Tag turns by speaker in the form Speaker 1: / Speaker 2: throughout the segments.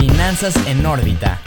Speaker 1: Finanzas en órbita.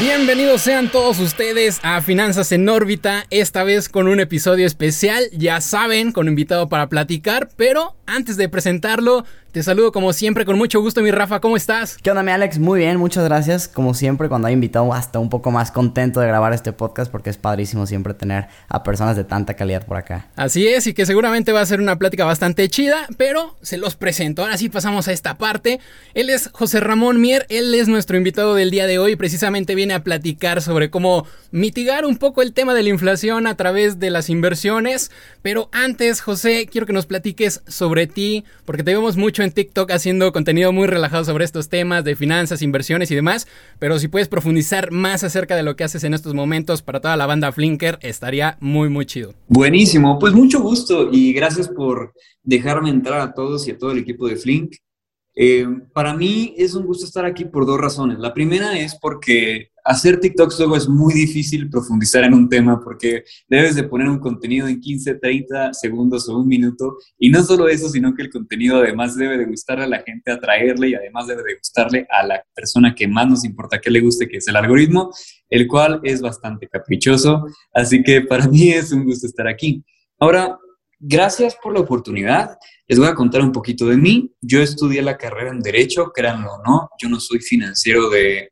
Speaker 2: Bienvenidos sean todos ustedes a Finanzas en órbita, esta vez con un episodio especial, ya saben, con invitado para platicar, pero antes de presentarlo, te saludo como siempre con mucho gusto, mi Rafa, ¿cómo estás?
Speaker 1: ¿Qué onda, mi Alex? Muy bien, muchas gracias. Como siempre, cuando hay invitado, hasta un poco más contento de grabar este podcast porque es padrísimo siempre tener a personas de tanta calidad por acá.
Speaker 2: Así es, y que seguramente va a ser una plática bastante chida, pero se los presento. Ahora sí pasamos a esta parte. Él es José Ramón Mier, él es nuestro invitado del día de hoy, precisamente viene a platicar sobre cómo mitigar un poco el tema de la inflación a través de las inversiones. Pero antes, José, quiero que nos platiques sobre ti, porque te vemos mucho en TikTok haciendo contenido muy relajado sobre estos temas de finanzas, inversiones y demás, pero si puedes profundizar más acerca de lo que haces en estos momentos para toda la banda Flinker, estaría muy, muy chido.
Speaker 3: Buenísimo, pues mucho gusto y gracias por dejarme entrar a todos y a todo el equipo de Flink. Eh, para mí es un gusto estar aquí por dos razones. La primera es porque hacer TikToks luego es muy difícil profundizar en un tema porque debes de poner un contenido en 15, 30 segundos o un minuto. Y no solo eso, sino que el contenido además debe de gustarle a la gente, atraerle y además debe de gustarle a la persona que más nos importa que le guste, que es el algoritmo, el cual es bastante caprichoso. Así que para mí es un gusto estar aquí. Ahora, gracias por la oportunidad. Les voy a contar un poquito de mí. Yo estudié la carrera en Derecho, créanlo o no, yo no soy financiero de,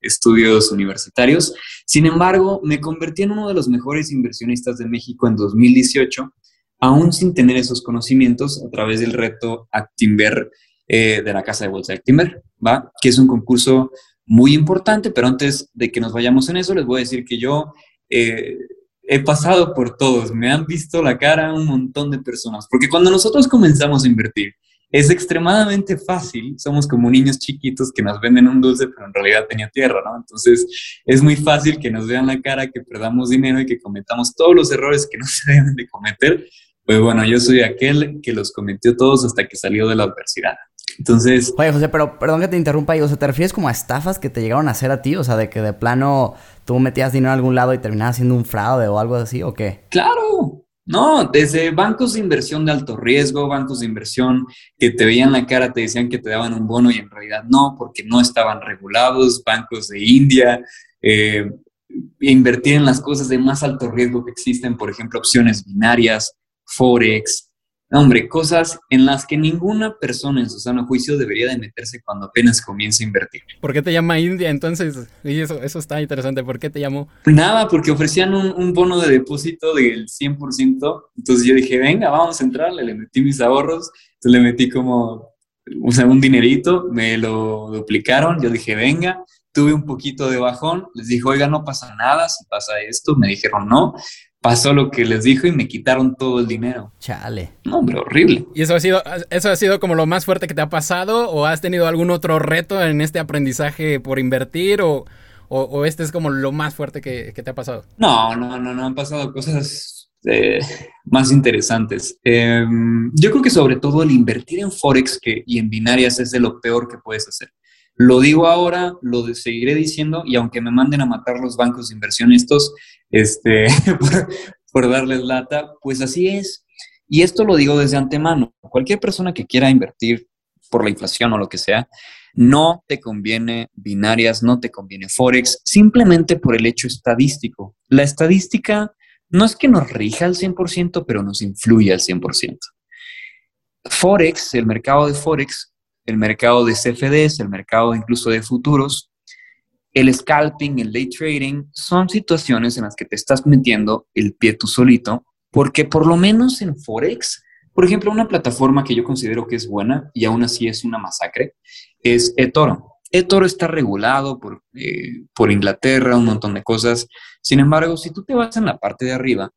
Speaker 3: estudios universitarios. Sin embargo, me convertí en uno de los mejores inversionistas de México en 2018, aún sin tener esos conocimientos a través del reto Actimber eh, de la Casa de Bolsa de Actimber, ¿va? Que es un concurso muy importante, pero antes de que nos vayamos en eso, les voy a decir que yo... Eh, he pasado por todos, me han visto la cara un montón de personas, porque cuando nosotros comenzamos a invertir, es extremadamente fácil, somos como niños chiquitos que nos venden un dulce, pero en realidad tenía tierra, ¿no? Entonces es muy fácil que nos vean la cara, que perdamos dinero y que cometamos todos los errores que no se deben de cometer. Pues bueno, yo soy aquel que los cometió todos hasta que salió de la adversidad. Entonces...
Speaker 1: Oye, José, pero perdón que te interrumpa, o sea, ¿te refieres como a estafas que te llegaron a hacer a ti? O sea, de que de plano tú metías dinero en algún lado y terminabas siendo un fraude o algo así, ¿o qué?
Speaker 3: Claro, no, desde bancos de inversión de alto riesgo, bancos de inversión que te veían la cara, te decían que te daban un bono y en realidad no, porque no estaban regulados, bancos de India, eh, invertir en las cosas de más alto riesgo que existen, por ejemplo, opciones binarias, forex, hombre, cosas en las que ninguna persona en su sano juicio debería de meterse cuando apenas comienza a invertir.
Speaker 2: ¿Por qué te llama India entonces? Y eso, eso está interesante. ¿Por qué te llamó?
Speaker 3: Nada, porque ofrecían un, bono de depósito del 100%. Entonces yo dije, venga, vamos a entrarle. Le metí mis ahorros. Entonces le metí como, o sea, un dinerito. Me lo duplicaron. Yo dije, venga. Tuve un poquito de bajón. Les dije, oiga, no pasa nada si pasa esto. Me dijeron, no pasó lo que les dijo y me quitaron todo el dinero.
Speaker 1: Chale.
Speaker 3: No, hombre, horrible.
Speaker 2: ¿Y eso ha sido, eso ha sido como lo más fuerte que te ha pasado? ¿O has tenido algún otro reto en este aprendizaje por invertir? ¿O, o, este es como lo más fuerte que, te ha pasado?
Speaker 3: No, no, no, no han pasado cosas eh, más interesantes. Em, yo creo que sobre todo el invertir en Forex que, y en binarias es de lo peor que puedes hacer. Lo digo ahora, lo seguiré diciendo y aunque me manden a matar los bancos de inversión estos, este, por, darles lata, pues así es. Y esto lo digo desde antemano. Cualquier persona que quiera invertir por la inflación o lo que sea, no te conviene binarias, no te conviene Forex, simplemente por el hecho estadístico. La estadística no es que nos rija al 100%, pero nos influye al 100%. Forex, el mercado de Forex, el mercado de CFDs, el mercado incluso de futuros, el scalping, el day trading, son situaciones en las que te estás metiendo el pie tú solito, porque por lo menos en Forex, por ejemplo, una plataforma que yo considero que es buena y aún así es una masacre, es eToro. eToro está regulado por, eh, por Inglaterra, un montón de cosas. Sin embargo, si tú te vas en la parte de arriba,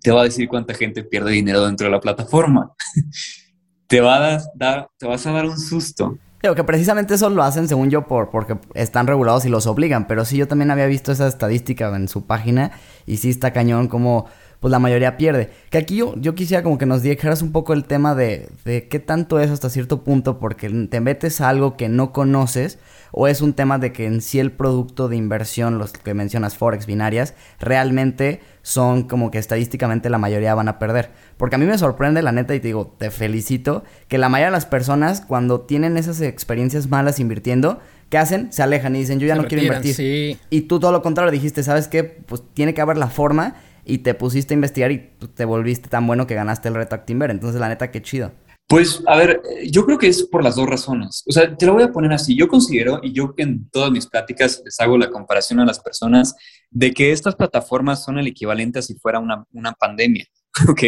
Speaker 3: te va a decir cuánta gente pierde dinero dentro de la plataforma. te, va a dar, te vas a dar un susto.
Speaker 1: Digo que precisamente eso lo hacen, según yo, por, porque están regulados y los obligan. Pero sí, yo también había visto esa estadística en su página y sí está cañón como pues la mayoría pierde. Que aquí yo, yo quisiera como que nos dijeras un poco el tema de, de qué tanto es hasta cierto punto porque te metes a algo que no conoces o es un tema de que en sí el producto de inversión, los que mencionas Forex, binarias, realmente son como que estadísticamente la mayoría van a perder. Porque a mí me sorprende, la neta, y te digo, te felicito, que la mayoría de las personas cuando tienen esas experiencias malas invirtiendo, ¿qué hacen? Se alejan y dicen, yo ya no quiero invertir. Y tú todo lo contrario dijiste, ¿sabes qué? Pues tiene que haber la forma y te pusiste a investigar y te volviste tan bueno que ganaste el reto Actimber. Entonces, la neta, qué chido.
Speaker 3: Pues, a ver, yo creo que es por las dos razones. O sea, te lo voy a poner así. Yo considero, y yo en todas mis pláticas les hago la comparación a las personas, de que estas plataformas son el equivalente a si fuera una, una pandemia. ¿Ok?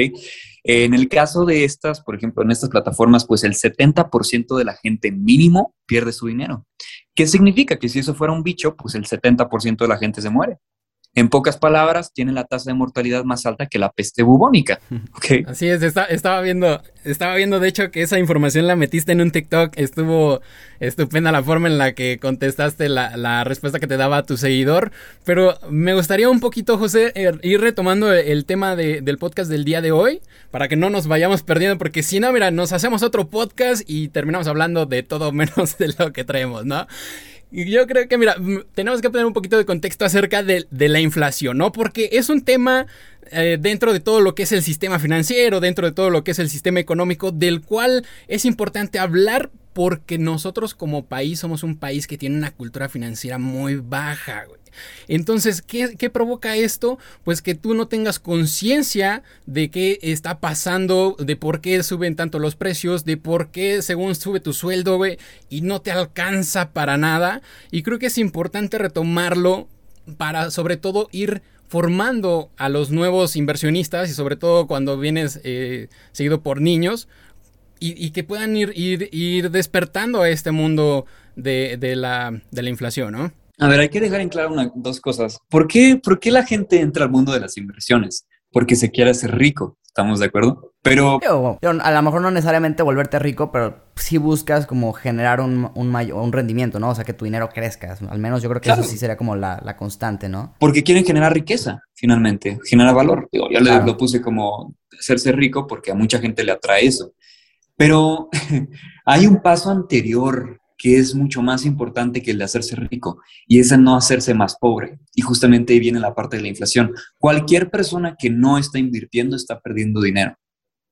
Speaker 3: En el caso de estas, por ejemplo, en estas plataformas, pues el 70% de la gente mínimo pierde su dinero. ¿Qué significa? Que si eso fuera un bicho, pues el 70% de la gente se muere. En pocas palabras, tiene la tasa de mortalidad más alta que la peste bubónica.
Speaker 2: Okay. Así es, estaba viendo, estaba viendo de hecho que esa información la metiste en un TikTok. Estuvo estupenda la forma en la que contestaste la, respuesta que te daba tu seguidor. Pero me gustaría un poquito, José, er, ir retomando el tema del podcast del día de hoy, para que no nos vayamos perdiendo, porque si no, mira, nos hacemos otro podcast y terminamos hablando de todo menos de lo que traemos, ¿no? Yo creo que, mira, tenemos que poner un poquito de contexto acerca de, la inflación, ¿no? Porque es un tema eh, dentro de todo lo que es el sistema financiero, dentro de todo lo que es el sistema económico, del cual es importante hablar porque nosotros como país somos un país que tiene una cultura financiera muy baja, güey. Entonces, ¿qué, provoca esto? Pues que tú no tengas conciencia de qué está pasando, de por qué suben tanto los precios, de por qué según sube tu sueldo, y no te alcanza para nada. Y creo que es importante retomarlo para sobre todo ir formando a los nuevos inversionistas y sobre todo cuando vienes eh, seguido por niños y, que puedan ir, despertando a este mundo de, la, de la inflación, ¿no?
Speaker 3: A ver, hay que dejar en claro dos cosas. ¿Por qué, ¿Por qué la gente entra al mundo de las inversiones? Porque se quiere hacer rico, ¿estamos de acuerdo? Pero...
Speaker 1: a lo mejor no necesariamente volverte rico, pero sí buscas como generar un, un, un rendimiento, ¿no? O sea, que tu dinero crezca. Al menos yo creo que eso sí sería como la, la, constante, ¿no?
Speaker 3: Porque quieren generar riqueza, finalmente, generar valor. Digo, yo lo puse como hacerse rico porque a mucha gente le atrae eso. Pero hay un paso anterior que es mucho más importante que el de hacerse rico, y es el no hacerse más pobre. Y justamente ahí viene la parte de la inflación. Cualquier persona que no está invirtiendo está perdiendo dinero.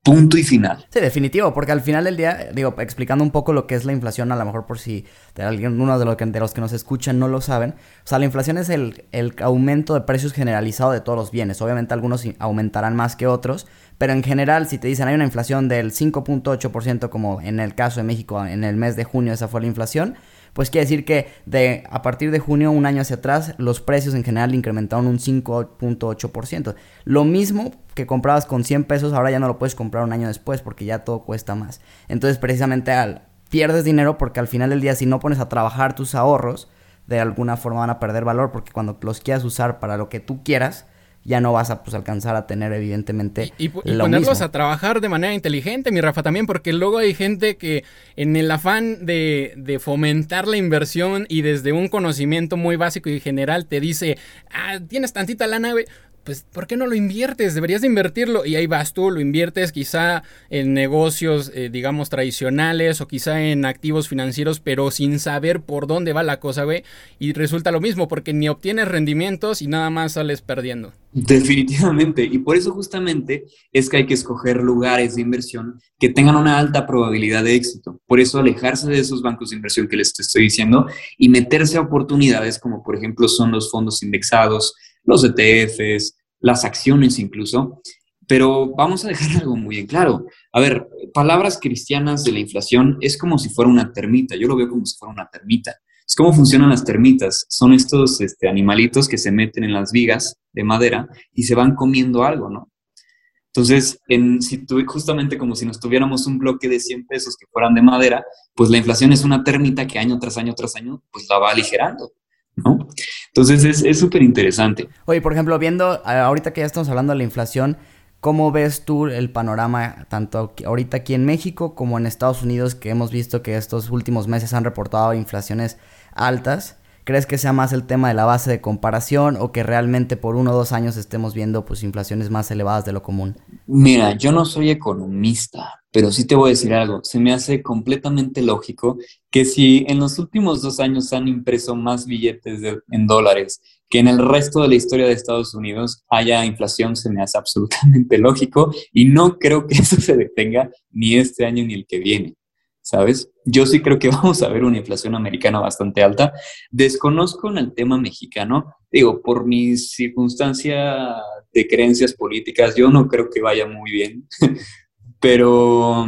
Speaker 3: Punto y final.
Speaker 1: Sí, definitivo, porque al final del día, digo, explicando un poco lo que es la inflación, a lo mejor por si de alguien, uno de, los que, de los que nos escuchan no lo saben, o sea, la inflación es el, el aumento de precios generalizado de todos los bienes. Obviamente algunos aumentarán más que otros, pero en general, si te dicen hay una inflación del 5.8%, como en el caso de México en el mes de junio, esa fue la inflación, pues quiere decir que de, a partir de junio, un año hacia atrás, los precios en general incrementaron un 5.8%. Lo mismo que comprabas con 100 pesos, ahora ya no lo puedes comprar un año después porque ya todo cuesta más. Entonces, precisamente al, pierdes dinero porque al final del día, si no pones a trabajar tus ahorros, de alguna forma van a perder valor porque cuando los quieras usar para lo que tú quieras, ya no vas a pues, alcanzar a tener evidentemente
Speaker 2: y, ponerlos a trabajar de manera inteligente, mi Rafa, también, porque luego hay gente que en el afán de, de, fomentar la inversión y desde un conocimiento muy básico y general te dice, ah, tienes tantita lana, güey, pues, ¿por qué no lo inviertes? Deberías de invertirlo. Y ahí vas tú, lo inviertes quizá en negocios, eh, digamos, tradicionales o quizá en activos financieros, pero sin saber por dónde va la cosa, güey. Y resulta lo mismo, porque ni obtienes rendimientos y nada más sales perdiendo.
Speaker 3: Definitivamente. Y por eso justamente es que hay que escoger lugares de inversión que tengan una alta probabilidad de éxito. Por eso alejarse de esos bancos de inversión que les estoy diciendo y meterse a oportunidades como por ejemplo son los fondos indexados, los ETFs, las acciones incluso. Pero vamos a dejar algo muy en claro. A ver, palabras cristianas de la inflación es como si fuera una termita. Yo lo veo como si fuera una termita. Es cómo funcionan las termitas. Son estos este, animalitos que se meten en las vigas de madera y se van comiendo algo, ¿no? Entonces, en, si justamente como si nos tuviéramos un bloque de 100 pesos que fueran de madera, pues la inflación es una termita que año tras año tras año, pues la va aligerando. ¿No? Entonces es súper interesante.
Speaker 1: Oye, por ejemplo, viendo, ahorita que ya estamos hablando de la inflación, ¿cómo ves tú el panorama tanto ahorita aquí en México como en Estados Unidos, que hemos visto que estos últimos meses han reportado inflaciones altas? ¿Crees que sea más el tema de la base de comparación o que realmente por uno o dos años estemos viendo pues inflaciones más elevadas de lo común?
Speaker 3: Mira, yo no soy economista, pero sí te voy a decir algo. Se me hace completamente lógico que si en los últimos dos años han impreso más billetes en dólares que en el resto de la historia de Estados Unidos haya inflación, se me hace absolutamente lógico y no creo que eso se detenga ni este año ni el que viene. ¿Sabes? Yo sí creo que vamos a ver una inflación americana bastante alta. Desconozco en el tema mexicano, digo, por mi circunstancia de creencias políticas, yo no creo que vaya muy bien, pero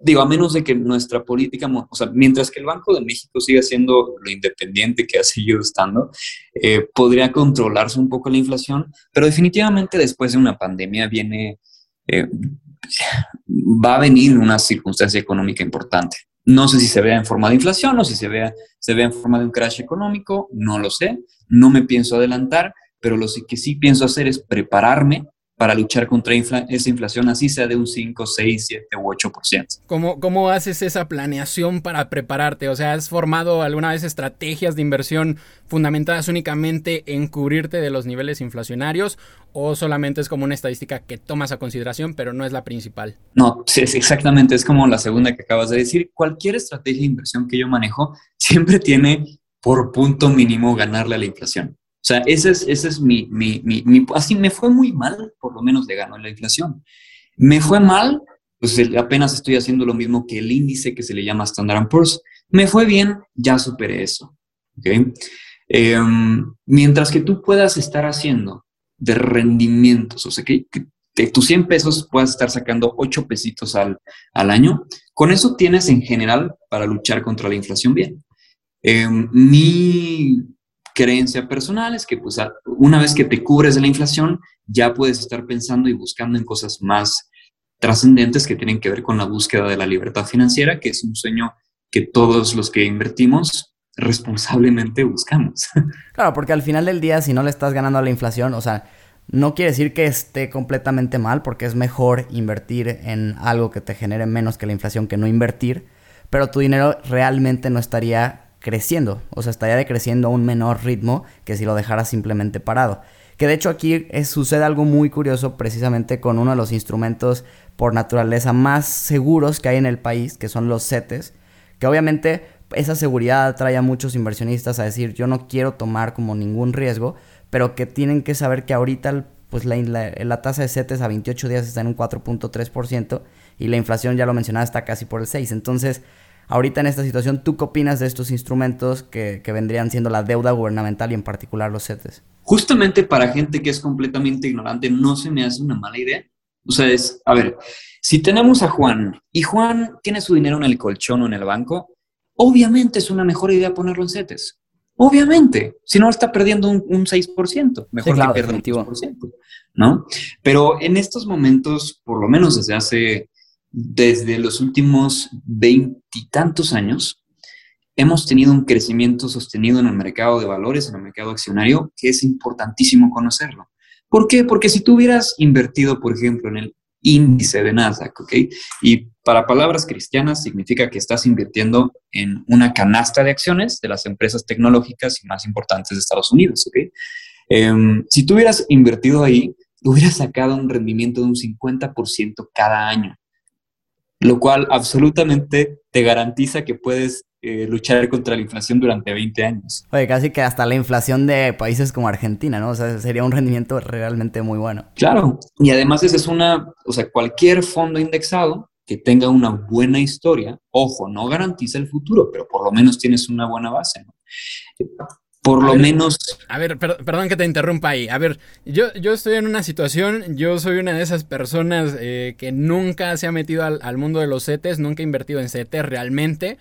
Speaker 3: digo, a menos de que nuestra política, o sea, mientras que el Banco de México siga siendo lo independiente que ha seguido estando, eh, podría controlarse un poco la inflación, pero definitivamente después de una pandemia viene, eh, va a venir una circunstancia económica importante. No sé si se vea en forma de inflación o si se vea, se vea en forma de un crash económico, no lo sé, no me pienso adelantar, pero lo que sí pienso hacer es prepararme para luchar contra esa inflación, así sea de un 5, 6, 7 u 8%.
Speaker 2: ¿Cómo, ¿Cómo haces esa planeación para prepararte? O sea, ¿has formado alguna vez estrategias de inversión fundamentadas únicamente en cubrirte de los niveles inflacionarios o solamente es como una estadística que tomas a consideración, pero no es la principal?
Speaker 3: No, sí, exactamente, es como la segunda que acabas de decir. Cualquier estrategia de inversión que yo manejo siempre tiene por punto mínimo ganarle a la inflación. O sea, ese es, ese es mi, mi, mi, Así me fue muy mal, por lo menos le ganó la inflación. Me fue mal, pues apenas estoy haciendo lo mismo que el índice que se le llama Standard Poor's. Me fue bien, ya superé eso. ¿okay? Em, mientras que tú puedas estar haciendo de rendimientos, o sea, que, de tus 100 pesos puedas estar sacando 8 pesitos al, al, año, con eso tienes en general para luchar contra la inflación bien. Em, mi creencia personal es que pues una vez que te cubres de la inflación, ya puedes estar pensando y buscando en cosas más trascendentes que tienen que ver con la búsqueda de la libertad financiera, que es un sueño que todos los que invertimos responsablemente buscamos.
Speaker 1: Claro, porque al final del día, si no le estás ganando a la inflación, o sea, no quiere decir que esté completamente mal, porque es mejor invertir en algo que te genere menos que la inflación que no invertir, pero tu dinero realmente no estaría creciendo, o sea, estaría decreciendo a un menor ritmo que si lo dejara simplemente parado. Que de hecho aquí sucede algo muy curioso precisamente con uno de los instrumentos por naturaleza más seguros que hay en el país, que son los CETES, que obviamente esa seguridad atrae a muchos inversionistas a decir yo no quiero tomar como ningún riesgo, pero que tienen que saber que ahorita pues la, la tasa de CETES a 28 días está en un 4.3% y la inflación ya lo mencionaba está casi por el 6%. Entonces Ahorita en esta situación, ¿tú qué opinas de estos instrumentos que, vendrían siendo la deuda gubernamental y en particular los CETES?
Speaker 3: Justamente para gente que es completamente ignorante, no se me hace una mala idea. O sea, es, a ver, si tenemos a Juan y Juan tiene su dinero en el colchón o en el banco, obviamente es una mejor idea ponerlo en CETES. Obviamente, si no está perdiendo un, 6%, mejor que pierda un 6%, ¿no? Pero en estos momentos, por lo menos desde hace desde los últimos veintitantos años, hemos tenido un crecimiento sostenido en el mercado de valores, en el mercado accionario, que es importantísimo conocerlo. ¿Por qué? Porque si tú hubieras invertido, por ejemplo, en el índice de Nasdaq, ¿ok? Y para palabras cristianas significa que estás invirtiendo en una canasta de acciones de las empresas tecnológicas y más importantes de Estados Unidos, ¿ok? Em, si tú hubieras invertido ahí, hubieras sacado un rendimiento de un 50% cada año lo cual absolutamente te garantiza que puedes eh, luchar contra la inflación durante 20 años.
Speaker 1: Oye, casi que hasta la inflación de países como Argentina, ¿no? O sea, sería un rendimiento realmente muy bueno.
Speaker 3: Claro, y además esa es una, o sea, cualquier fondo indexado que tenga una buena historia, ojo, no garantiza el futuro, pero por lo menos tienes una buena base, ¿no? Por lo menos.
Speaker 2: A ver, perdón que te interrumpa ahí. A ver, yo, yo estoy en una situación, yo soy una de esas personas eh, que nunca se ha metido al, mundo de los CETES, nunca ha invertido en CETES realmente.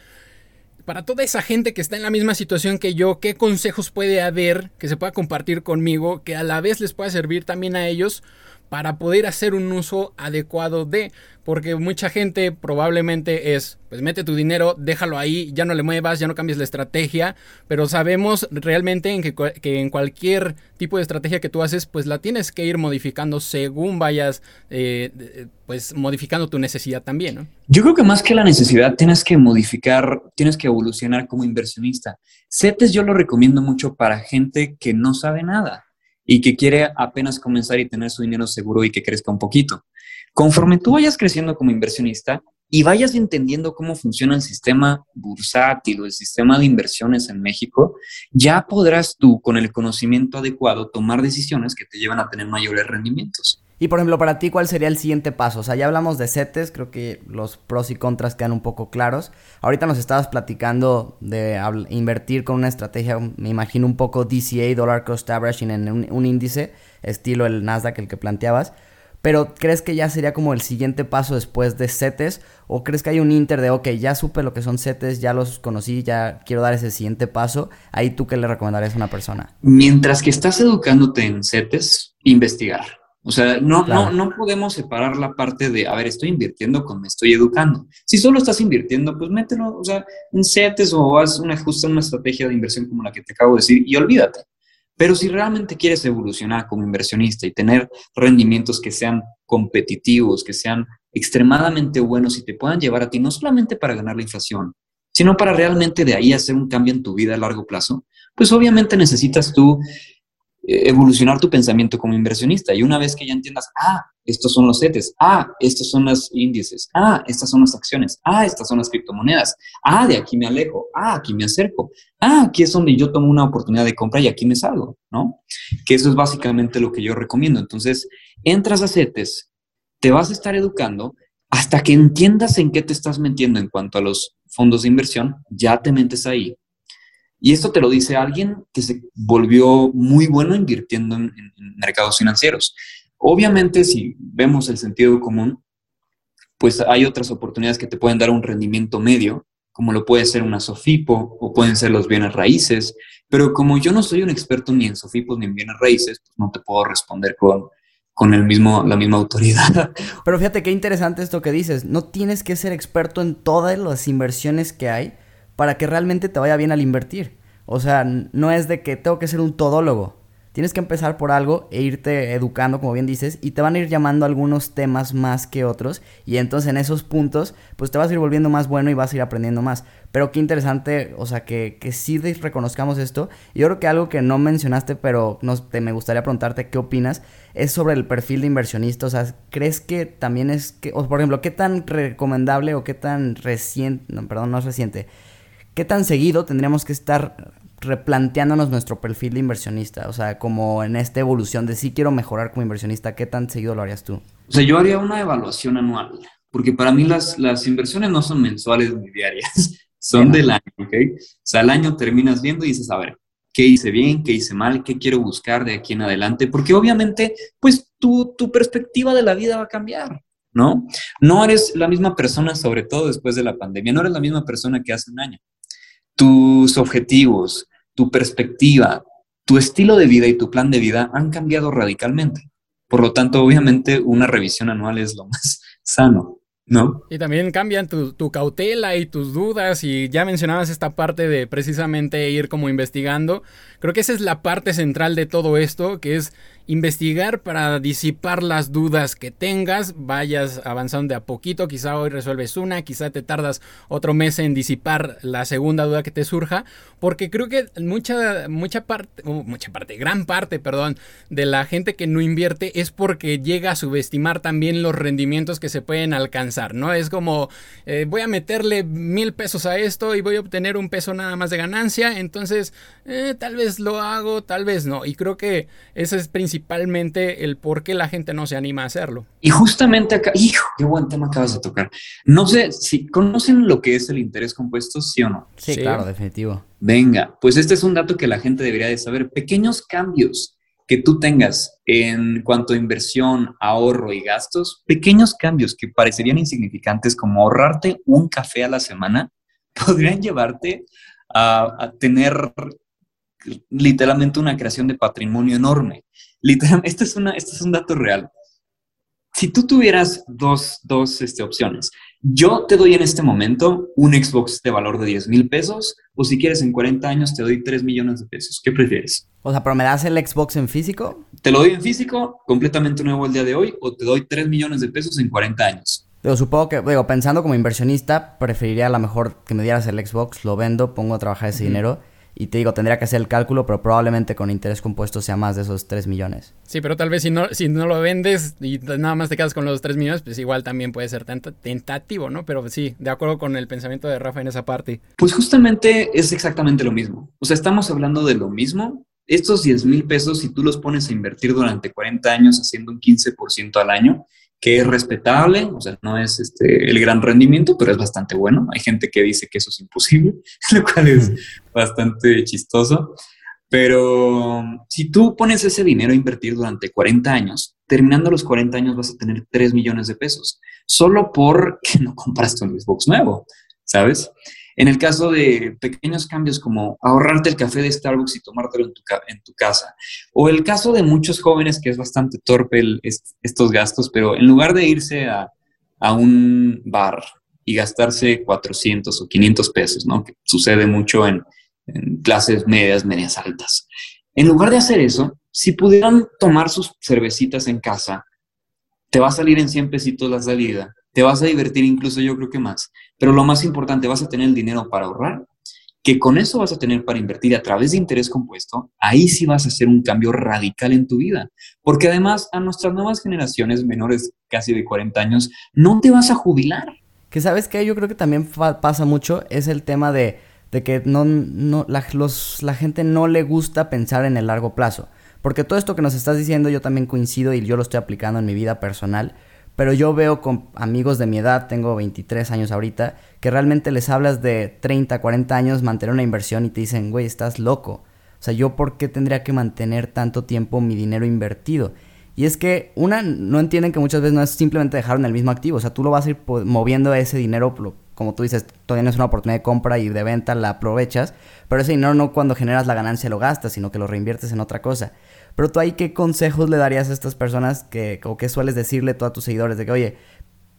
Speaker 2: Para toda esa gente que está en la misma situación que yo, ¿qué consejos puede haber que se pueda compartir conmigo que a la vez les pueda servir también a ellos para poder hacer un uso adecuado de? Porque mucha gente probablemente es, pues mete tu dinero, déjalo ahí, ya no le muevas, ya no cambies la estrategia, pero sabemos realmente en que, en cualquier tipo de estrategia que tú haces, pues la tienes que ir modificando según vayas, eh, pues modificando tu necesidad también, ¿no?
Speaker 3: Yo creo que más que la necesidad, tienes que modificar, tienes que evolucionar como inversionista. CETES yo lo recomiendo mucho para gente que no sabe nada y que quiere apenas comenzar y tener su dinero seguro y que crezca un poquito. Conforme tú vayas creciendo como inversionista y vayas entendiendo cómo funciona el sistema bursátil o el sistema de inversiones en México, ya podrás tú, con el conocimiento adecuado, tomar decisiones que te llevan a tener mayores rendimientos.
Speaker 1: Y por ejemplo, para ti, ¿cuál sería el siguiente paso? O sea, ya hablamos de CETES, creo que los pros y contras quedan un poco claros. Ahorita nos estabas platicando de invertir con una estrategia, me imagino un poco DCA, Dollar Cost Averaging, en un, índice, estilo el Nasdaq, el que planteabas. Pero ¿crees que ya sería como el siguiente paso después de CETES? ¿O crees que hay un inter de, ok, ya supe lo que son CETES, ya los conocí, ya quiero dar ese siguiente paso? Ahí tú qué le recomendarías a una persona?
Speaker 3: Mientras que estás educándote en CETES, investigar o sea, no, no, no podemos separar la parte de, a ver, estoy invirtiendo con me estoy educando. Si solo estás invirtiendo, pues mételo, o sea, en CETES o haz una, justa una estrategia de inversión como la que te acabo de decir y olvídate. Pero si realmente quieres evolucionar como inversionista y tener rendimientos que sean competitivos, que sean extremadamente buenos y te puedan llevar a ti, no solamente para ganar la inflación, sino para realmente de ahí hacer un cambio en tu vida a largo plazo, pues obviamente necesitas tú evolucionar tu pensamiento como inversionista. Y una vez que ya entiendas, ah, estos son los CETES, ah, estos son los índices, ah, estas son las acciones, ah, estas son las criptomonedas, ah, de aquí me alejo, ah, aquí me acerco, ah, aquí es donde yo tomo una oportunidad de compra y aquí me salgo, ¿no? Que eso es básicamente lo que yo recomiendo. Entonces, entras a CETES, te vas a estar educando hasta que entiendas en qué te estás metiendo en cuanto a los fondos de inversión, ya te metes ahí y esto te lo dice alguien que se volvió muy bueno invirtiendo en, mercados financieros. Obviamente, si vemos el sentido común, pues hay otras oportunidades que te pueden dar un rendimiento medio, como lo puede ser una SOFIPO o pueden ser los bienes raíces, pero como yo no soy un experto ni en SOFIPOS ni en bienes raíces, pues no te puedo responder con, con el mismo, la misma autoridad.
Speaker 1: Pero fíjate qué interesante esto que dices, no tienes que ser experto en todas las inversiones que hay, para que realmente te vaya bien al invertir. O sea, no es de que tengo que ser un todólogo. Tienes que empezar por algo e irte educando, como bien dices, y te van a ir llamando algunos temas más que otros. Y entonces en esos puntos, pues te vas a ir volviendo más bueno y vas a ir aprendiendo más. Pero qué interesante, o sea, que, que sí reconozcamos esto. Y yo creo que algo que no mencionaste, pero te, me gustaría preguntarte qué opinas, es sobre el perfil de inversionista. O sea, ¿crees que también es que, o por ejemplo, qué tan recomendable o qué tan reciente, perdón, no es reciente, ¿qué tan seguido tendríamos que estar replanteándonos nuestro perfil de inversionista? O sea, como en esta evolución de si quiero mejorar como inversionista, ¿qué tan seguido lo harías tú?
Speaker 3: O sea, yo haría una evaluación anual, porque para mí las, las inversiones no son mensuales ni diarias, son del año, ¿ok? O sea, al año terminas viendo y dices, a ver, ¿qué hice bien? ¿Qué hice mal? ¿Qué quiero buscar de aquí en adelante? Porque obviamente, pues tu, tu perspectiva de la vida va a cambiar. ¿No? No eres la misma persona, sobre todo después de la pandemia, no eres la misma persona que hace un año tus objetivos, tu perspectiva, tu estilo de vida y tu plan de vida han cambiado radicalmente. Por lo tanto, obviamente, una revisión anual es lo más sano. ¿No?
Speaker 2: Y también cambian tu, cautela y tus dudas y ya mencionabas esta parte de precisamente ir como investigando. Creo que esa es la parte central de todo esto, que es investigar para disipar las dudas que tengas, vayas avanzando de a poquito, quizá hoy resuelves una, quizá te tardas otro mes en disipar la segunda duda que te surja, porque creo que mucha, mucha parte, uh, mucha parte, gran parte, perdón, de la gente que no invierte es porque llega a subestimar también los rendimientos que se pueden alcanzar, ¿no? Es como, eh, voy a meterle mil pesos a esto y voy a obtener un peso nada más de ganancia, entonces eh, tal vez lo hago, tal vez no, y creo que ese es principal principalmente el por qué la gente no se anima a hacerlo.
Speaker 3: Y justamente acá, hijo, qué buen tema acabas de tocar. No sé si conocen lo que es el interés compuesto, sí o no.
Speaker 1: Sí, claro, definitivo.
Speaker 3: Venga, pues este es un dato que la gente debería de saber. Pequeños cambios que tú tengas en cuanto a inversión, ahorro y gastos, pequeños cambios que parecerían insignificantes como ahorrarte un café a la semana, podrían llevarte a, a tener literalmente una creación de patrimonio enorme. Literalmente, este es, una, este es un dato real. Si tú tuvieras dos, dos este, opciones, yo te doy en este momento un Xbox de valor de 10 mil pesos, o si quieres en 40 años te doy 3 millones de pesos. ¿Qué prefieres?
Speaker 1: O sea, ¿pero me das el Xbox en físico?
Speaker 3: Te lo doy en físico, completamente nuevo el día de hoy, o te doy 3 millones de pesos en 40 años.
Speaker 1: Yo supongo que, digo, pensando como inversionista, preferiría a lo mejor que me dieras el Xbox, lo vendo, pongo a trabajar ese dinero y te digo, tendría que hacer el cálculo, pero probablemente con interés compuesto sea más de esos 3 millones.
Speaker 2: Sí, pero tal vez si no, si no lo vendes y nada más te quedas con los 3 millones, pues igual también puede ser tentativo, ¿no? Pero sí, de acuerdo con el pensamiento de Rafa en esa parte.
Speaker 3: Pues justamente es exactamente lo mismo. O sea, estamos hablando de lo mismo, estos 10 mil pesos, si tú los pones a invertir durante 40 años haciendo un 15% al año, que es respetable, o sea, no es este, el gran rendimiento, pero es bastante bueno. Hay gente que dice que eso es imposible, lo cual es bastante chistoso. Pero si tú pones ese dinero a invertir durante 40 años, terminando los 40 años vas a tener 3 millones de pesos, solo porque no compraste un Xbox nuevo, ¿sabes? En el caso de pequeños cambios como ahorrarte el café de Starbucks y tomártelo en tu, casa, o el caso de muchos jóvenes que es bastante torpe estos gastos, pero en lugar de irse a, a un bar y gastarse 400 o 500 pesos, ¿no? Que sucede mucho en, en clases medias, medias altas. En lugar de hacer eso, si pudieran tomar sus cervecitas en casa, te va a salir en 100 pesitos la salida te vas a divertir incluso yo creo que más. Pero lo más importante, vas a tener el dinero para ahorrar, que con eso vas a tener para invertir a través de interés compuesto, ahí sí vas a hacer un cambio radical en tu vida. Porque además a nuestras nuevas generaciones menores casi de 40 años, no te vas a jubilar.
Speaker 1: Que sabes que yo creo que también pasa mucho, es el tema de, que no, no, la, los, la gente no le gusta pensar en el largo plazo. Porque todo esto que nos estás diciendo yo también coincido y yo lo estoy aplicando en mi vida personal pero yo veo con amigos de mi edad, tengo 23 años ahorita, que realmente les hablas de 30, 40 años mantener una inversión y te dicen, güey, estás loco. O sea, yo por qué tendría que mantener tanto tiempo mi dinero invertido. Y es que, una, no entienden que muchas veces no es simplemente dejar en el mismo activo. O sea, tú lo vas a ir moviendo ese dinero, como tú dices, todavía no es una oportunidad de compra y de venta, la aprovechas. Pero ese dinero no cuando generas la ganancia lo gastas, sino que lo reinviertes en otra cosa. Pero tú ahí, ¿qué consejos le darías a estas personas que, o qué sueles decirle tú a tus seguidores? De que, oye,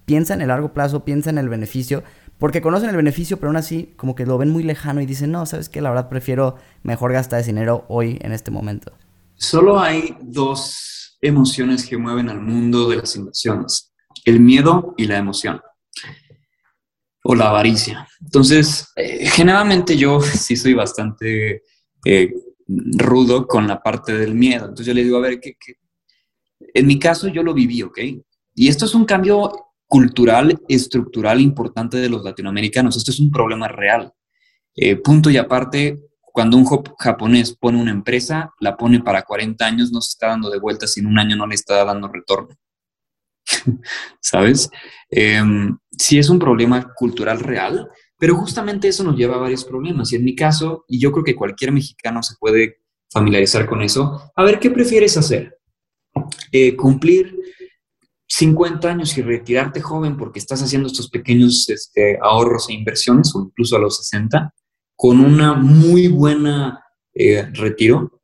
Speaker 1: piensa en el largo plazo, piensa en el beneficio, porque conocen el beneficio, pero aún así como que lo ven muy lejano y dicen, no, sabes que la verdad prefiero mejor gastar ese dinero hoy en este momento.
Speaker 3: Solo hay dos emociones que mueven al mundo de las inversiones, el miedo y la emoción, o la avaricia. Entonces, eh, generalmente yo sí soy bastante eh, rudo con la parte del miedo. Entonces yo le digo, a ver, ¿qué, en mi caso yo lo viví, ¿ok? Y esto es un cambio cultural, estructural importante de los latinoamericanos. Esto es un problema real. Eh, punto y aparte, cuando un japonés pone una empresa, la pone para 40 años, no se está dando de vuelta, si en un año no le está dando retorno. ¿Sabes? Eh, si es un problema cultural real, pero justamente eso nos lleva a varios problemas. Y en mi caso, y yo creo que cualquier mexicano se puede familiarizar con eso, a ver, ¿qué prefieres hacer? Eh, ¿Cumplir 50 años y retirarte joven porque estás haciendo estos pequeños este, ahorros e inversiones, o incluso a los 60, con una muy buena eh, retiro?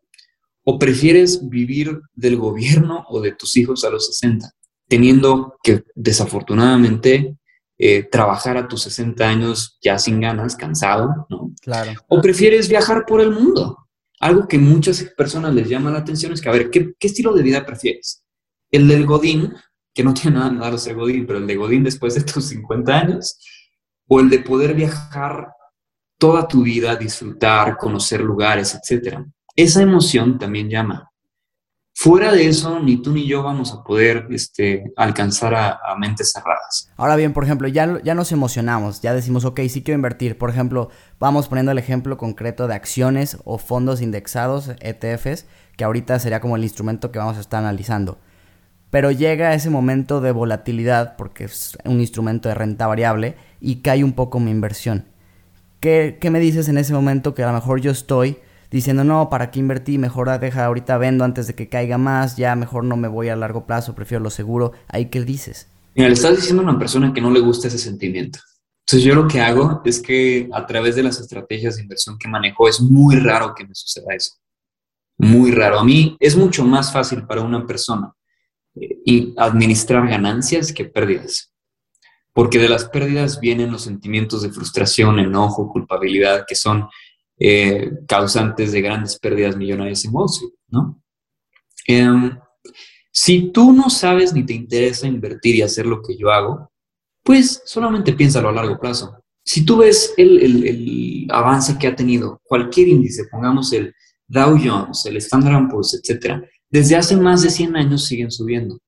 Speaker 3: ¿O prefieres vivir del gobierno o de tus hijos a los 60, teniendo que desafortunadamente eh, trabajar a tus 60 años ya sin ganas, cansado, ¿no?
Speaker 1: Claro.
Speaker 3: O prefieres viajar por el mundo. Algo que muchas personas les llama la atención es que, a ver, ¿qué, estilo de vida prefieres? ¿El del Godín, que no tiene nada malo ser Godín, pero el de Godín después de tus 50 años? ¿O el de poder viajar toda tu vida, disfrutar, conocer lugares, etcétera? Esa emoción también llama. Fuera de eso, ni tú ni yo vamos a poder este, alcanzar a, mentes cerradas.
Speaker 1: Ahora bien, por ejemplo, ya, ya nos emocionamos, ya decimos, ok, sí quiero invertir. Por ejemplo, vamos poniendo el ejemplo concreto de acciones o fondos indexados, ETFs, que ahorita sería como el instrumento que vamos a estar analizando. Pero llega ese momento de volatilidad, porque es un instrumento de renta variable, y cae un poco mi inversión. ¿Qué, qué me dices en ese momento que a lo mejor yo estoy diciendo, no, ¿para qué invertí? Mejor deja ahorita vendo antes de que caiga más, ya mejor no me voy a largo plazo, prefiero lo seguro. ¿Ahí qué dices?
Speaker 3: Mira, le estás diciendo a una persona que no le gusta ese sentimiento. Entonces yo lo que hago es que a través de las estrategias de inversión que manejo es muy raro que me suceda eso. Muy raro. A mí es mucho más fácil para una persona eh, administrar ganancias que pérdidas. Porque de las pérdidas vienen los sentimientos de frustración, enojo, culpabilidad, que son eh, causantes de grandes pérdidas millonarias en Wall Street, ¿no? Em, si tú no sabes ni te interesa invertir y hacer lo que yo hago, pues solamente piénsalo a largo plazo. Si tú ves el, el avance que ha tenido cualquier índice, pongamos el Dow Jones, el Standard Poor's, etcétera, desde hace más de 100 años siguen subiendo.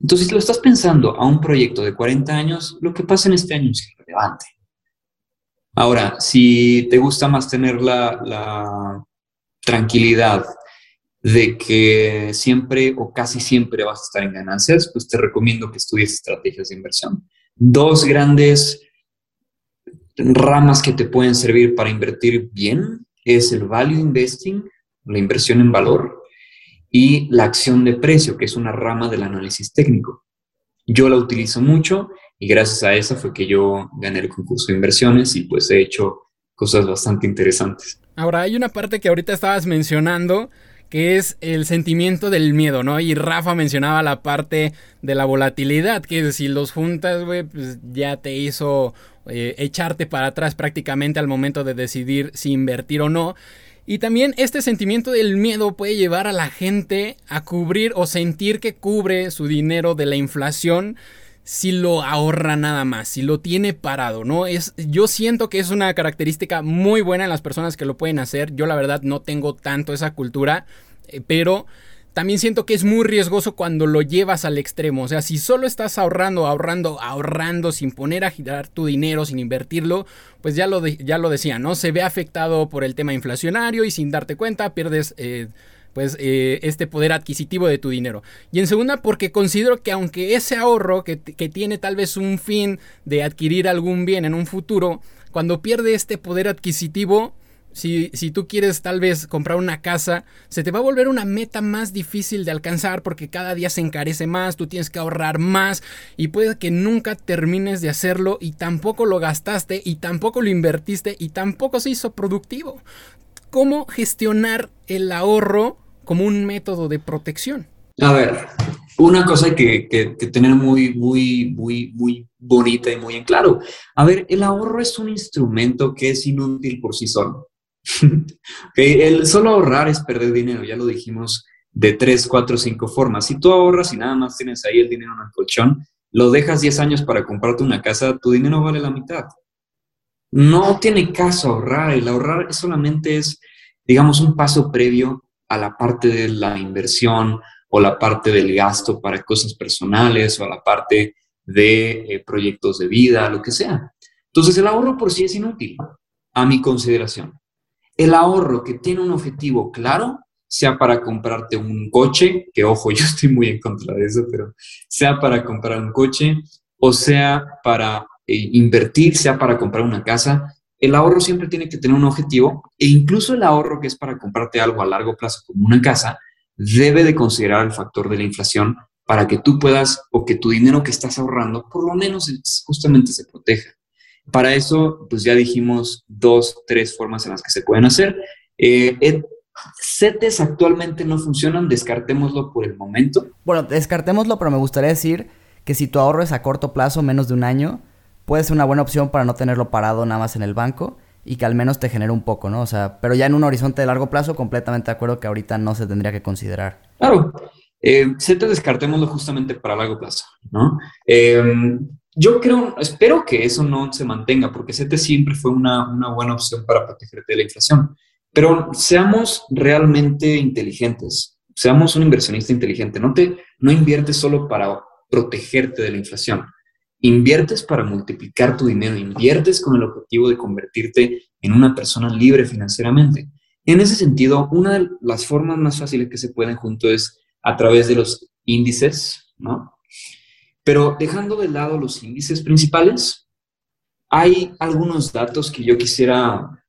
Speaker 3: Entonces, si lo estás pensando a un proyecto de 40 años, lo que pasa en este año es irrelevante. Ahora, si te gusta más tener la, tranquilidad de que siempre o casi siempre vas a estar en ganancias, pues te recomiendo que estudies estrategias de inversión. Dos grandes ramas que te pueden servir para invertir bien es el value investing, la inversión en valor, y la acción de precio, que es una rama del análisis técnico. Yo la utilizo mucho y gracias a esa fue que yo gané el concurso de inversiones y pues he hecho cosas bastante interesantes.
Speaker 2: Ahora, hay una parte que ahorita estabas mencionando que es el sentimiento del miedo, ¿no? Y Rafa mencionaba la parte de la volatilidad, que si los juntas, güey, pues ya te hizo eh, echarte para atrás prácticamente al momento de decidir si invertir o no. Y también este sentimiento del miedo puede llevar a la gente a cubrir o sentir que cubre su dinero de la inflación si lo ahorra nada más, si lo tiene parado, ¿no? Es, yo siento que es una característica muy buena en las personas que lo pueden hacer. Yo la verdad no tengo tanto esa cultura, eh, pero también siento que es muy riesgoso cuando lo llevas al extremo. O sea, si solo estás ahorrando, ahorrando, ahorrando, sin poner a girar tu dinero, sin invertirlo, pues ya lo, ya lo decía, ¿no? Se ve afectado por el tema inflacionario y sin darte cuenta pierdes... Eh, pues eh, este poder adquisitivo de tu dinero. Y en segunda, porque considero que aunque ese ahorro que, que tiene tal vez un fin de adquirir algún bien en un futuro, cuando pierde este poder adquisitivo, si, si, tú quieres tal vez comprar una casa, se te va a volver una meta más difícil de alcanzar porque cada día se encarece más, tú tienes que ahorrar más y puede que nunca termines de hacerlo y tampoco lo gastaste y tampoco lo invertiste y tampoco se hizo productivo. ¿Cómo gestionar el ahorro como un método de protección?
Speaker 3: A ver, una cosa que, que, que tener muy, muy, muy, muy bonita y muy en claro. A ver, el ahorro es un instrumento que es inútil por sí solo. El solo ahorrar es perder dinero, ya lo dijimos de tres, cuatro, cinco formas. Si tú ahorras y nada más tienes ahí el dinero en el colchón, lo dejas 10 años para comprarte una casa, tu dinero vale la mitad. No tiene caso ahorrar. El ahorrar solamente es, digamos, un paso previo a la parte de la inversión o la parte del gasto para cosas personales o a la parte de eh, proyectos de vida, lo que sea. Entonces el ahorro por sí es inútil, a mi consideración. El ahorro que tiene un objetivo claro, sea para comprarte un coche, que ojo, yo estoy muy en contra de eso, pero sea para comprar un coche o sea para eh, invertir, sea para comprar una casa, el ahorro siempre tiene que tener un objetivo e incluso el ahorro que es para comprarte algo a largo plazo como una casa, debe de considerar el factor de la inflación para que tú puedas o que tu dinero que estás ahorrando por lo menos justamente se proteja. Para eso, pues ya dijimos dos, tres formas en las que se pueden hacer. Eh, CETES actualmente no funcionan, descartémoslo por el momento.
Speaker 1: Bueno, descartémoslo, pero me gustaría decir que si tu ahorro es a corto plazo, menos de un año, puede ser una buena opción para no tenerlo parado nada más en el banco y que al menos te genere un poco, ¿no? O sea, pero ya en un horizonte de largo plazo, completamente de acuerdo que ahorita no se tendría que considerar.
Speaker 3: Claro. Eh, descartémoslo justamente para largo plazo, ¿no? Eh, yo creo, espero que eso no se mantenga, porque CETES siempre fue una, una buena opción para protegerte de la inflación. Pero seamos realmente inteligentes, seamos un inversionista inteligente. No, te, no inviertes solo para protegerte de la inflación Inviertes para multiplicar tu dinero, inviertes con el objetivo de convertirte en una persona libre financieramente. En ese sentido, una de las formas más fáciles que se pueden junto es a través de los índices, ¿no? Pero dejando de lado los índices principales, hay algunos datos que yo quisiera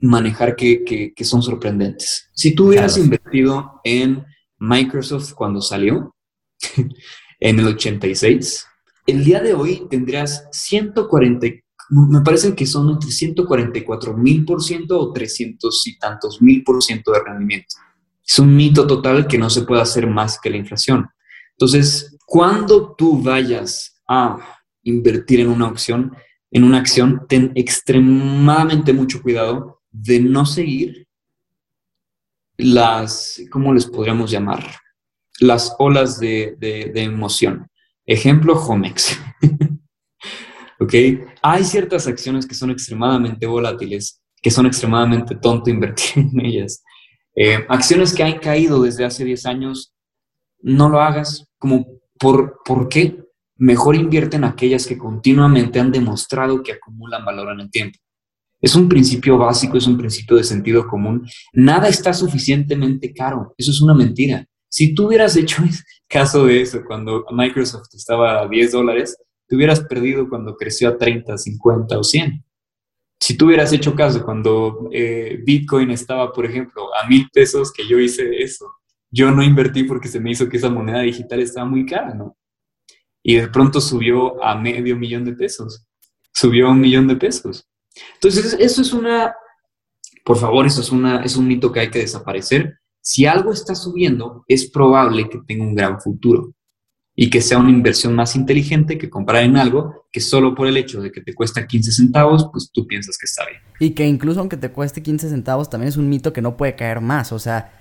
Speaker 3: manejar que, son sorprendentes. Si tú hubieras invertido en Microsoft cuando salió, en el 86, el día de hoy tendrías 140, me parece que son entre 144 mil por ciento o 300 y tantos mil por ciento de rendimiento. Es un mito total que no se puede hacer más que la inflación. Entonces, cuando tú vayas a invertir en una opción, en una acción, ten extremadamente mucho cuidado de no seguir las, ¿cómo les podríamos llamar? Las olas de, de emoción. Ejemplo, Homex. ¿Ok? Hay ciertas acciones que son extremadamente volátiles, que son extremadamente tonto invertir en ellas. Eh, acciones que han caído desde hace 10 años, no lo hagas. Como, ¿por, ¿Por qué? Mejor invierte en aquellas que continuamente han demostrado que acumulan valor en el tiempo. Es un principio básico, es un principio de sentido común. Nada está suficientemente caro. Eso es una mentira. Si tú hubieras hecho caso de eso cuando Microsoft estaba a 10 dólares, te hubieras perdido cuando creció a 30, 50 o 100. Si tú hubieras hecho caso cuando eh, Bitcoin estaba, por ejemplo, a mil pesos, que yo hice eso, yo no invertí porque se me hizo que esa moneda digital estaba muy cara, ¿no? Y de pronto subió a medio millón de pesos, subió a un millón de pesos. Entonces, eso es una, por favor, eso es, una, es un mito que hay que desaparecer. Si algo está subiendo, es probable que tenga un gran futuro y que sea una inversión más inteligente que comprar en algo que solo por el hecho de que te cuesta 15 centavos, pues tú piensas que está bien.
Speaker 1: Y que incluso aunque te cueste 15 centavos, también es un mito que no puede caer más. O sea,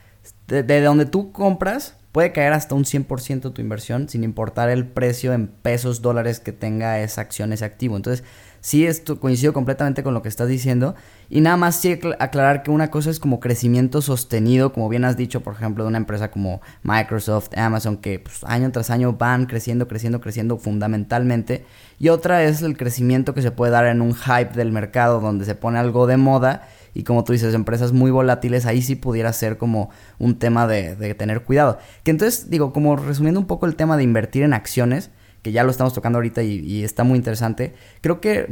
Speaker 1: de, donde tú compras, puede caer hasta un 100% tu inversión sin importar el precio en pesos, dólares que tenga esa acción, ese activo. Entonces, sí, esto coincido completamente con lo que estás diciendo. Y nada más sí aclarar que una cosa es como crecimiento sostenido, como bien has dicho, por ejemplo, de una empresa como Microsoft, Amazon, que pues, año tras año van creciendo, creciendo, creciendo fundamentalmente. Y otra es el crecimiento que se puede dar en un hype del mercado donde se pone algo de moda. Y como tú dices, empresas muy volátiles, ahí sí pudiera ser como un tema de, de tener cuidado. Que entonces, digo, como resumiendo un poco el tema de invertir en acciones, que ya lo estamos tocando ahorita y, está muy interesante. Creo que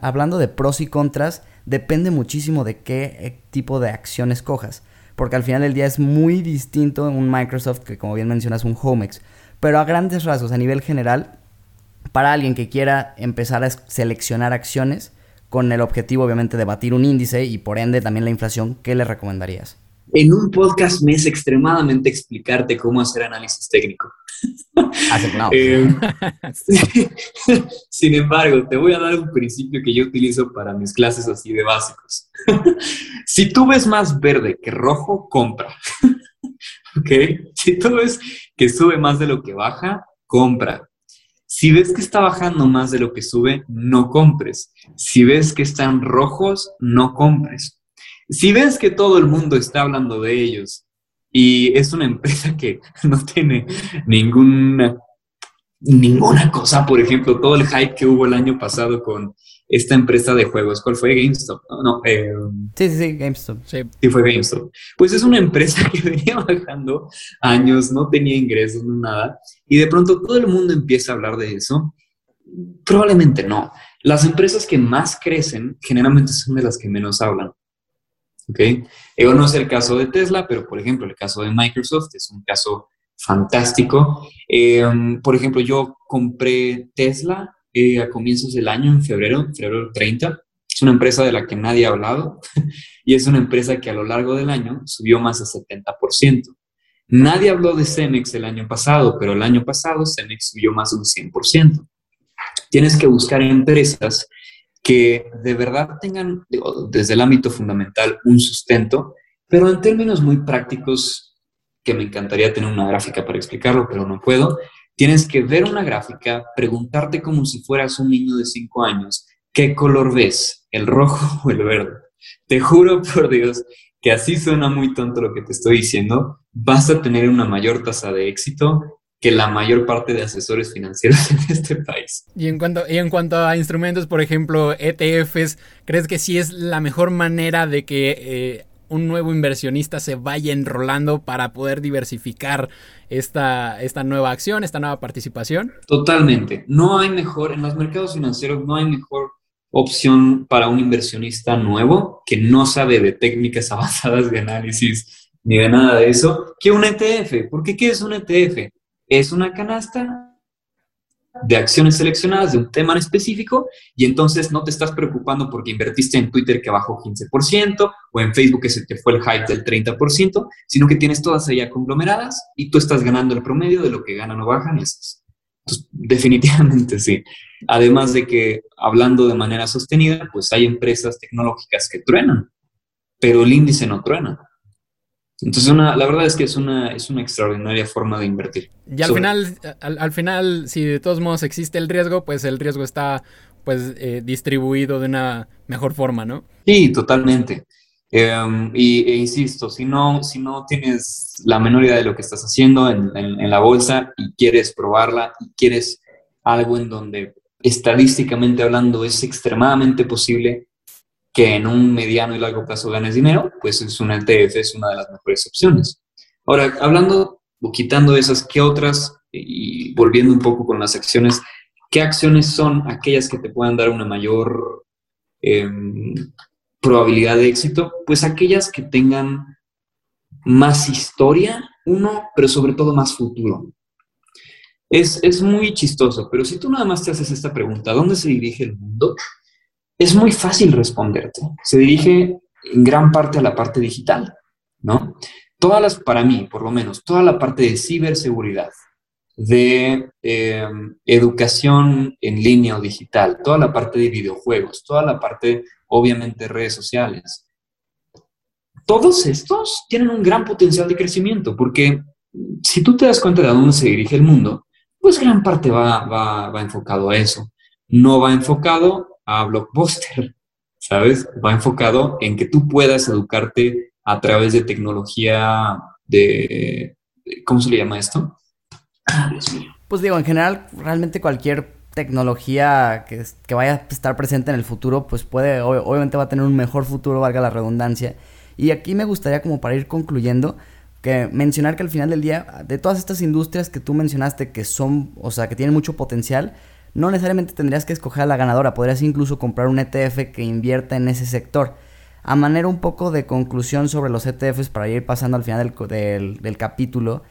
Speaker 1: hablando de pros y contras, depende muchísimo de qué eh, tipo de acciones cojas. Porque al final del día es muy distinto un Microsoft que, como bien mencionas, un Homex. Pero a grandes rasgos, a nivel general, para alguien que quiera empezar a seleccionar acciones con el objetivo, obviamente, de batir un índice y por ende también la inflación, ¿qué le recomendarías?
Speaker 3: En un podcast me es extremadamente explicarte cómo hacer análisis técnico. Eh, sin embargo, te voy a dar un principio que yo utilizo para mis clases así de básicos. si tú ves más verde que rojo, compra. ¿Ok? Si tú ves que sube más de lo que baja, compra. Si ves que está bajando más de lo que sube, no compres. Si ves que están rojos, no compres. Si ves que todo el mundo está hablando de ellos y es una empresa que no tiene ninguna, ninguna cosa. Por ejemplo, todo el hype que hubo el año pasado con esta empresa de juegos. ¿Cuál fue? GameStop. No,
Speaker 1: eh, sí, sí, sí, GameStop.
Speaker 3: Sí. sí, fue GameStop. Pues es una empresa que venía bajando años, no tenía ingresos, no nada. Y de pronto todo el mundo empieza a hablar de eso. Probablemente no. Las empresas que más crecen generalmente son de las que menos hablan. ¿Ok? Ego no es el caso de Tesla, pero por ejemplo el caso de Microsoft es un caso fantástico. Em, por ejemplo, yo compré Tesla eh, a comienzos del año, en febrero, febrero 30. Es una empresa de la que nadie ha hablado y es una empresa que a lo largo del año subió más de 70%. Nadie habló de Cemex el año pasado, pero el año pasado Cemex subió más de un 100%. Tienes que buscar empresas que de verdad tengan, desde el ámbito fundamental, un sustento, pero en términos muy prácticos, que me encantaría tener una gráfica para explicarlo, pero no puedo, tienes que ver una gráfica, preguntarte como si fueras un niño de 5 años, ¿qué color ves? ¿El rojo o el verde? Te juro por Dios que así suena muy tonto lo que te estoy diciendo, vas a tener una mayor tasa de éxito que la mayor parte de asesores financieros en este país.
Speaker 2: Y en cuanto, y en cuanto a instrumentos, por ejemplo, ETFs, ¿crees que sí es la mejor manera de que eh, un nuevo inversionista se vaya enrolando para poder diversificar esta, esta nueva acción, esta nueva participación?
Speaker 3: Totalmente. No hay mejor, en los mercados financieros no hay mejor opción para un inversionista nuevo que no sabe de técnicas avanzadas de análisis ni de nada de eso, que un ETF. Porque ¿qué es un ETF? Es una canasta de acciones seleccionadas de un tema en específico y entonces no te estás preocupando porque invertiste en Twitter que bajó 15% o en Facebook que se te fue el hype del 30%, sino que tienes todas allá conglomeradas y tú estás ganando el promedio de lo que ganan o bajan esas. Definitivamente sí. Además de que, hablando de manera sostenida, pues hay empresas tecnológicas que truenan, pero el índice no truena. Entonces, una, la verdad es que es una, es una extraordinaria forma de invertir.
Speaker 2: Y al final, al, final, si de todos modos existe el riesgo, pues el riesgo está pues eh, distribuido de una mejor forma, ¿no?
Speaker 3: Sí, totalmente. Em, y, e insisto, si no, si no tienes la menor idea de lo que estás haciendo en, en la bolsa y quieres probarla y quieres algo en donde estadísticamente hablando es extremadamente posible que en un mediano y largo plazo ganes dinero, pues es una ETF, es una de las mejores opciones. Ahora, hablando o quitando esas, ¿qué otras? Y volviendo un poco con las acciones, ¿qué acciones son aquellas que te puedan dar una mayor em, probabilidad de éxito? Pues aquellas que tengan más historia, uno, pero sobre todo más futuro. Es, es muy chistoso, pero si tú nada más te haces esta pregunta, ¿dónde se dirige el mundo? Es muy fácil responderte. Se dirige en gran parte a la parte digital, ¿no? Todas las, para mí, por lo menos, toda la parte de ciberseguridad, de em, educación en línea o digital, toda la parte de videojuegos, toda la parte, obviamente, redes sociales. Todos estos tienen un gran potencial de crecimiento, porque si tú te das cuenta de a dónde se dirige el mundo, pues gran parte va, enfocado a eso. No va enfocado a Blockbuster, ¿sabes? Va enfocado en que tú puedas educarte a través de tecnología de... ¿Cómo se le llama esto?
Speaker 1: Ah, pues digo, en general, realmente cualquier tecnología que, que, vaya a estar presente en el futuro, pues puede, obviamente va a tener un mejor futuro, valga la redundancia. Y aquí me gustaría como para ir concluyendo, que mencionar que al final del día, de todas estas industrias que tú mencionaste que son, o sea, que tienen mucho potencial, no necesariamente tendrías que escoger a la ganadora, podrías incluso comprar un ETF que invierta en ese sector. A manera un poco de conclusión sobre los ETFs para ir pasando al final del, del, capítulo,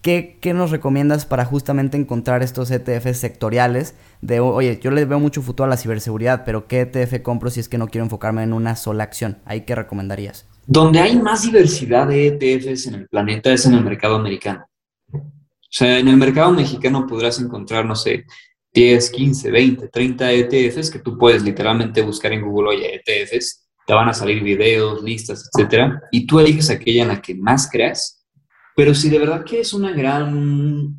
Speaker 1: ¿qué, ¿qué, nos recomiendas para justamente encontrar estos ETFs sectoriales? De, oye, yo le veo mucho futuro a la ciberseguridad, pero ¿qué ETF compro si es que no quiero enfocarme en una sola acción? ¿Ahí qué recomendarías?
Speaker 3: Donde hay más diversidad de ETFs en el planeta es en el mercado americano. O sea, en el mercado mexicano podrás encontrar, no sé, 10, 15, 20, 30 ETFs que tú puedes literalmente buscar en Google, oye, ETFs, te van a salir videos, listas, etcétera, y tú eliges aquella en la que más creas. Pero si de verdad quieres una gran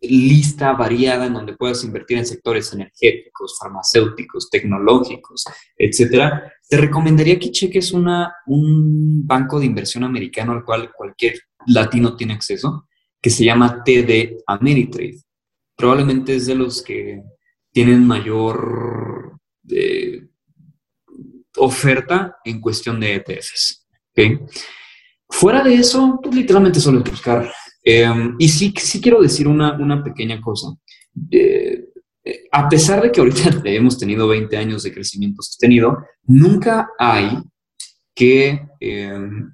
Speaker 3: lista variada en donde puedas invertir en sectores energéticos, farmacéuticos, tecnológicos, etcétera, te recomendaría que cheques una, un banco de inversión americano al cual cualquier latino tiene acceso, que se llama TD Ameritrade probablemente es de los que tienen mayor eh, oferta en cuestión de ETFs. Fuera de eso, pues literalmente solo es buscar. Em, y sí, sí quiero decir una, pequeña cosa. Eh, a pesar de que ahorita hemos tenido 20 años de crecimiento sostenido, nunca hay que em,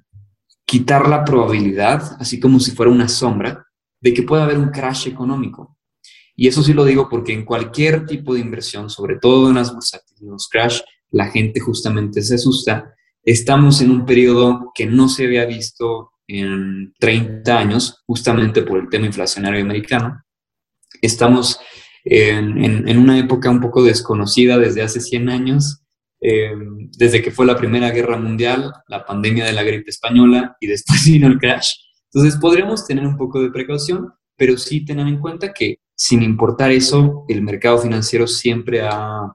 Speaker 3: quitar la probabilidad, así como si fuera una sombra, de que pueda haber un crash económico. Y eso sí lo digo porque en cualquier tipo de inversión, sobre todo en las bursátiles, en los crash, la gente justamente se asusta. Estamos en un periodo que no se había visto en 30 años, justamente por el tema inflacionario americano. Estamos en, en, una época un poco desconocida desde hace 100 años, eh, desde que fue la Primera Guerra Mundial, la pandemia de la gripe española y después vino el crash. Entonces podríamos tener un poco de precaución, pero sí tener en cuenta que sin importar eso, el mercado financiero siempre ha,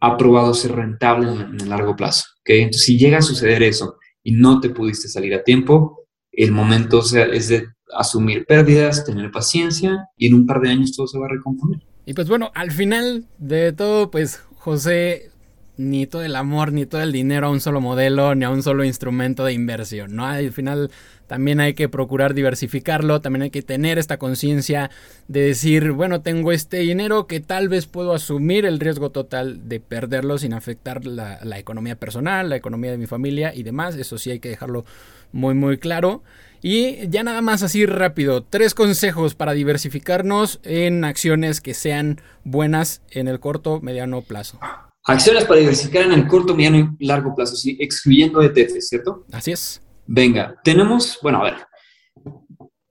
Speaker 3: ha probado ser rentable en, el largo plazo. ¿okay? Si llega a suceder eso y no te pudiste salir a tiempo, el momento es de asumir pérdidas, tener paciencia y en un par de años todo se va a recomponer.
Speaker 2: Y pues bueno, al final de todo, pues José, ni todo el amor, ni todo el dinero a un solo modelo, ni a un solo instrumento de inversión, ¿no? Al final también hay que procurar diversificarlo, también hay que tener esta conciencia de decir, bueno, tengo este dinero que tal vez puedo asumir el riesgo total de perderlo sin afectar la, economía personal, la economía de mi familia y demás, eso sí hay que dejarlo muy muy claro. Y ya nada más así rápido, tres consejos para diversificarnos en acciones que sean buenas en el corto, mediano plazo.
Speaker 3: Acciones para diversificar en el corto, mediano y largo plazo, sí, excluyendo ETF, ¿cierto?
Speaker 2: Así es.
Speaker 3: Venga, tenemos, bueno, a ver,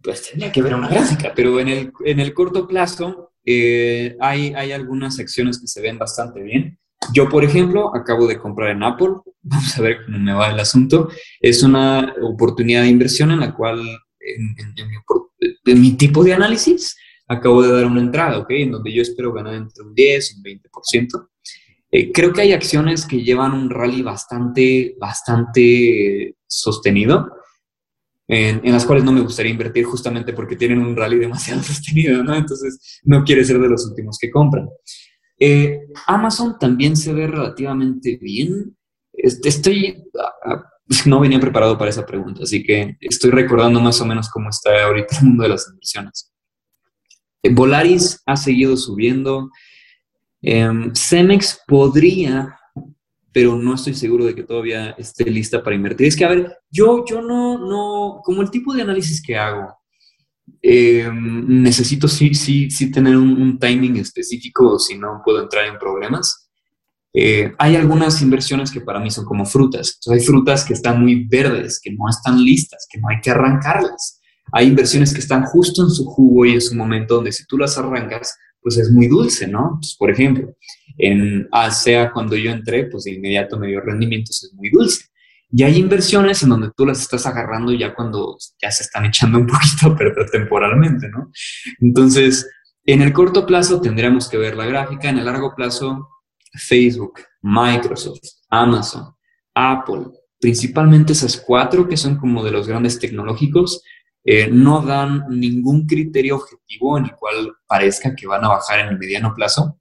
Speaker 3: pues tendría que ver una gráfica, pero en el, en el corto plazo eh, hay, hay algunas acciones que se ven bastante bien. Yo, por ejemplo, acabo de comprar en Apple, vamos a ver cómo me va el asunto. Es una oportunidad de inversión en la cual, en, mi, mi, tipo de análisis, acabo de dar una entrada, ¿ok? En donde yo espero ganar entre un 10 y un 20%. Eh, creo que hay acciones que llevan un rally bastante, bastante sostenido, en, las cuales no me gustaría invertir justamente porque tienen un rally demasiado sostenido, ¿no? Entonces, no quiere ser de los últimos que compran. Eh, Amazon también se ve relativamente bien. estoy, ah, no venía preparado para esa pregunta, así que estoy recordando más o menos cómo está ahorita el mundo de las inversiones. Volaris ha seguido subiendo. Em, Cemex podría, pero no estoy seguro de que todavía esté lista para invertir. Es que, a ver, yo, yo no, no, como el tipo de análisis que hago, em, necesito sí, sí, sí tener un, timing específico, si no puedo entrar en problemas. Eh, hay algunas inversiones que para mí son como frutas. hay frutas que están muy verdes, que no están listas, que no hay que arrancarlas. Hay inversiones que están justo en su jugo y en su momento donde si tú las arrancas, pues es muy dulce, ¿no? por ejemplo, en ASEA cuando yo entré, pues de inmediato me dio rendimientos, es muy dulce. Y hay inversiones en donde tú las estás agarrando ya cuando ya se están echando un poquito perder temporalmente, ¿no? Entonces, en el corto plazo tendríamos que ver la gráfica, en el largo plazo, Facebook, Microsoft, Amazon, Apple, principalmente esas cuatro que son como de los grandes tecnológicos, eh, no dan ningún criterio objetivo en el cual parezca que van a bajar en el mediano plazo.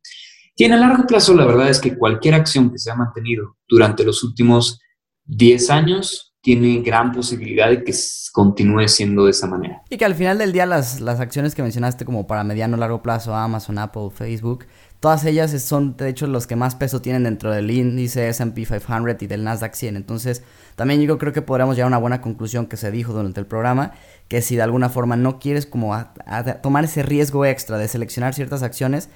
Speaker 3: Y en el largo plazo, la verdad es que cualquier acción que se ha mantenido durante los últimos 10 años tiene gran posibilidad de que continúe siendo de esa manera.
Speaker 1: Y que al final del día las, las acciones que mencionaste como para mediano largo plazo, Amazon, Apple, Facebook, todas ellas son de hecho los que más peso tienen dentro del índice SP 500 y del Nasdaq 100. Entonces, también yo creo que podríamos llegar a una buena conclusión que se dijo durante el programa, que si de alguna forma no quieres como tomar ese riesgo extra de seleccionar ciertas acciones,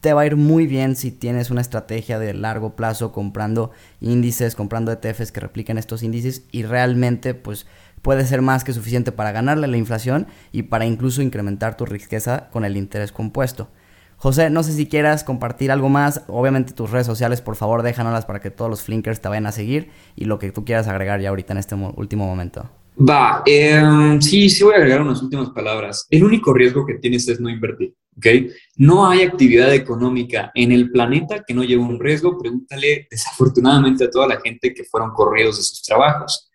Speaker 1: te va a ir muy bien si tienes una estrategia de largo plazo comprando índices, comprando ETFs que repliquen estos índices y realmente pues puede ser más que suficiente para ganarle la inflación y para incluso incrementar tu riqueza con el interés compuesto. José, no sé si quieras compartir algo más. Obviamente tus redes sociales, por favor, déjanoslas para que todos los flinkers te vayan a seguir y lo que tú quieras agregar ya ahorita en este último momento.
Speaker 3: Va, em, sí, sí voy a agregar unas últimas palabras. El único riesgo que tienes es no invertir, ¿ok? No hay actividad económica en el planeta que no lleve un riesgo. Pregúntale desafortunadamente a toda la gente que fueron corridos de sus trabajos.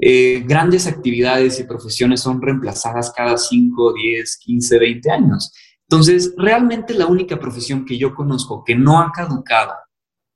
Speaker 3: Eh, grandes actividades y profesiones son reemplazadas cada 5, 10, 15, 20 años. Entonces, realmente la única profesión que yo conozco que no ha caducado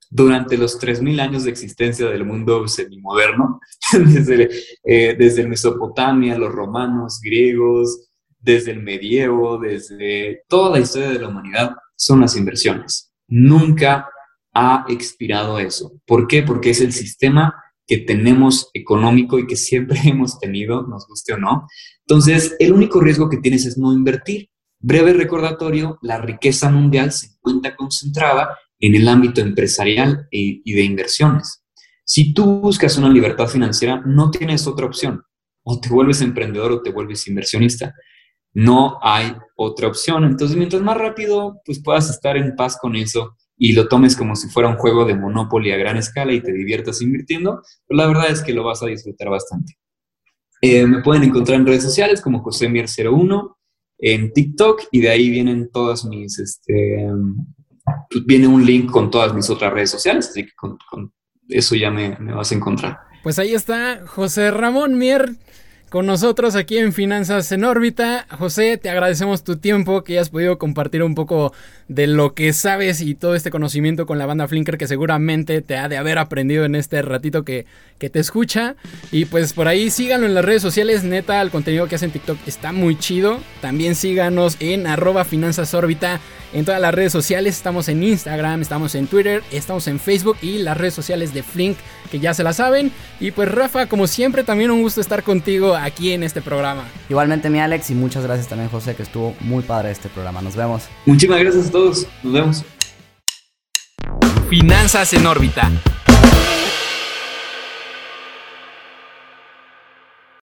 Speaker 3: durante los 3.000 años de existencia del mundo semimoderno, desde, eh, desde Mesopotamia, los romanos, griegos, desde el medievo, desde toda la historia de la humanidad, son las inversiones. Nunca ha expirado eso. ¿Por qué? Porque es el sistema que tenemos económico y que siempre hemos tenido, nos guste o no. Entonces, el único riesgo que tienes es no invertir. Breve recordatorio, la riqueza mundial se encuentra concentrada en el ámbito empresarial e, y de inversiones. Si tú buscas una libertad financiera, no tienes otra opción. O te vuelves emprendedor o te vuelves inversionista. No hay otra opción. Entonces, mientras más rápido pues puedas estar en paz con eso y lo tomes como si fuera un juego de Monopoly a gran escala y te diviertas invirtiendo, pues la verdad es que lo vas a disfrutar bastante. Eh, me pueden encontrar en redes sociales como JoséMier01, en TikTok y de ahí vienen todas mis, este, pues, viene un link con todas mis otras redes sociales, así que con, eso ya me, me, vas a encontrar.
Speaker 2: Pues ahí está José Ramón Mier con nosotros aquí en Finanzas en órbita. José, te agradecemos tu tiempo, que hayas podido compartir un poco de lo que sabes y todo este conocimiento con la banda Flinker que seguramente te ha de haber aprendido en este ratito que, que te escucha. Y pues por ahí síganlo en las redes sociales, neta, el contenido que hacen en TikTok está muy chido. También síganos en arroba Finanzas órbita en todas las redes sociales. Estamos en Instagram, estamos en Twitter, estamos en Facebook y las redes sociales de Flink que ya se la saben. Y pues Rafa, como siempre, también un gusto estar contigo aquí en este programa.
Speaker 1: Igualmente mi Alex y muchas gracias también José, que estuvo muy padre este programa. Nos vemos.
Speaker 3: Muchísimas gracias a todos. Nos vemos.
Speaker 2: Finanzas en órbita